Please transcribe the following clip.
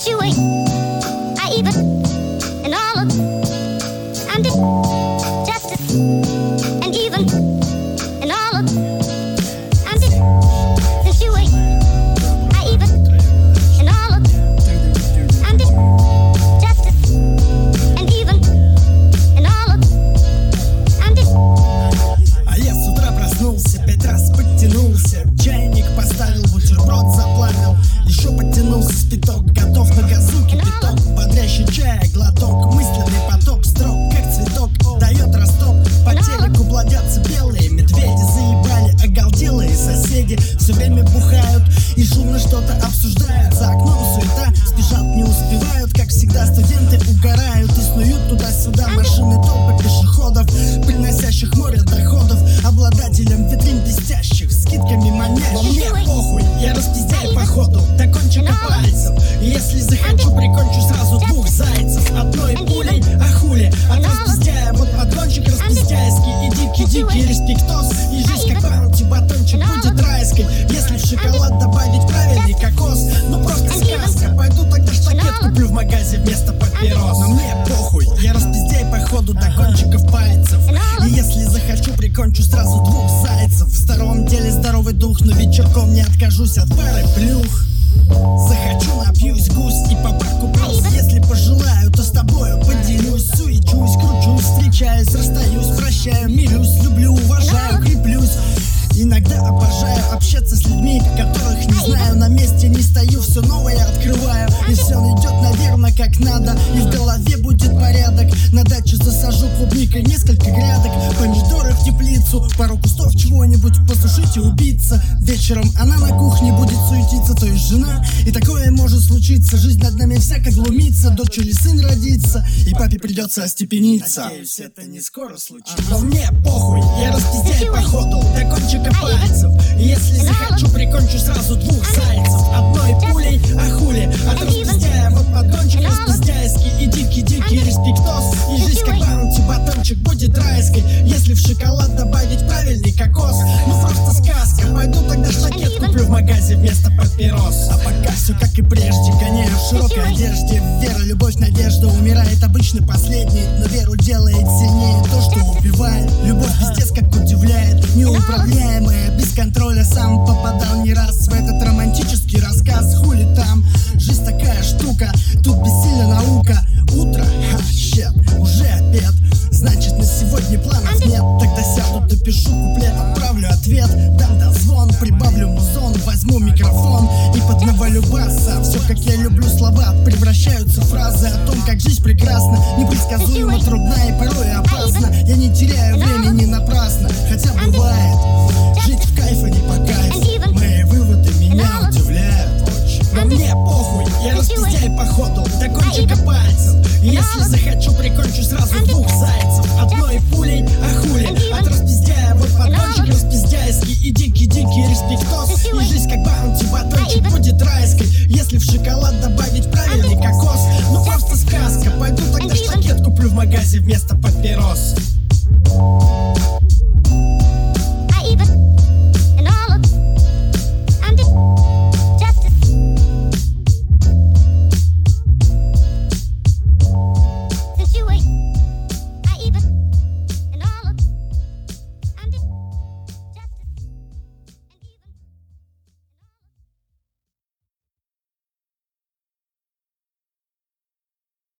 shoeing. I even. Спиток, готов на газу кипяток Бодрящий чай, глоток, мысленный поток. Строк, как цветок, дает росток. По телеку плодятся белые медведи. Заебали оголделые соседи. Все время бухают и шумно что-то обсуждают дикий-дикий респектос И жизнь как баунти, батончик будет райской. Если в шоколад добавить правильный кокос Ну просто сказка, пойду тогда штакет куплю в магазе вместо папирос. Но мне похуй, я распиздяй походу до кончиков пальцев. И если захочу, прикончу сразу двух зайцев. В здоровом деле здоровый дух, но вечерком не откажусь от пары плюх. Захочу, напьюсь гусь и по парку брось Если пожелаю, то с тобою поделюсь. Суечусь, кручусь, встречаюсь, расстаюсь Прощаю, Иногда обожаю общаться с людьми, которых не знаю. На месте не стою, все новое открываю. И все идет, наверное, как надо. И в голове будет порядок. На даче засажу клубникой несколько грядок. Помидоры в теплицу, пару кустов чего-нибудь Послушайте, убийца Вечером она на кухне будет суетиться, то есть жена. И такое может случиться, жизнь над нами всяко глумится. Дочери сын родится, и папе придется остепениться. Надеюсь, это не скоро случится. Но мне похуй, я распиздяю походу шоколад добавить правильный кокос. Ну просто сказка, пойду тогда штакет куплю в магазе вместо папирос. А пока все как и прежде, гоняю в широкой одежде Вера, любовь, надежда, умирает обычно последний Но веру делает сильнее. То, что убивает Любовь пиздец как удивляет, неуправляемая Без контроля. Сам попадал не раз в этот романтический рассказ. Хули там, жизнь такая штука, тут бессильна Все как я люблю слова. Превращаются в фразы о том, как жизнь прекрасна. Непредсказуемо трудна и порой опасна Я не теряю времени напрасно Хотя бывает. Жить в кайф, а не по кайфу Мои выводы меня удивляют очень. Но мне похуй, я распиздяю походу До кончика пальцев. Если захочу, прикончу сразу двух дикий-дикий респектос. И жизнь как баунти, батончик будет райской. Если в шоколад добавить правильный кокос. Ну просто сказка. Пойду тогда штакет куплю в магазе вместо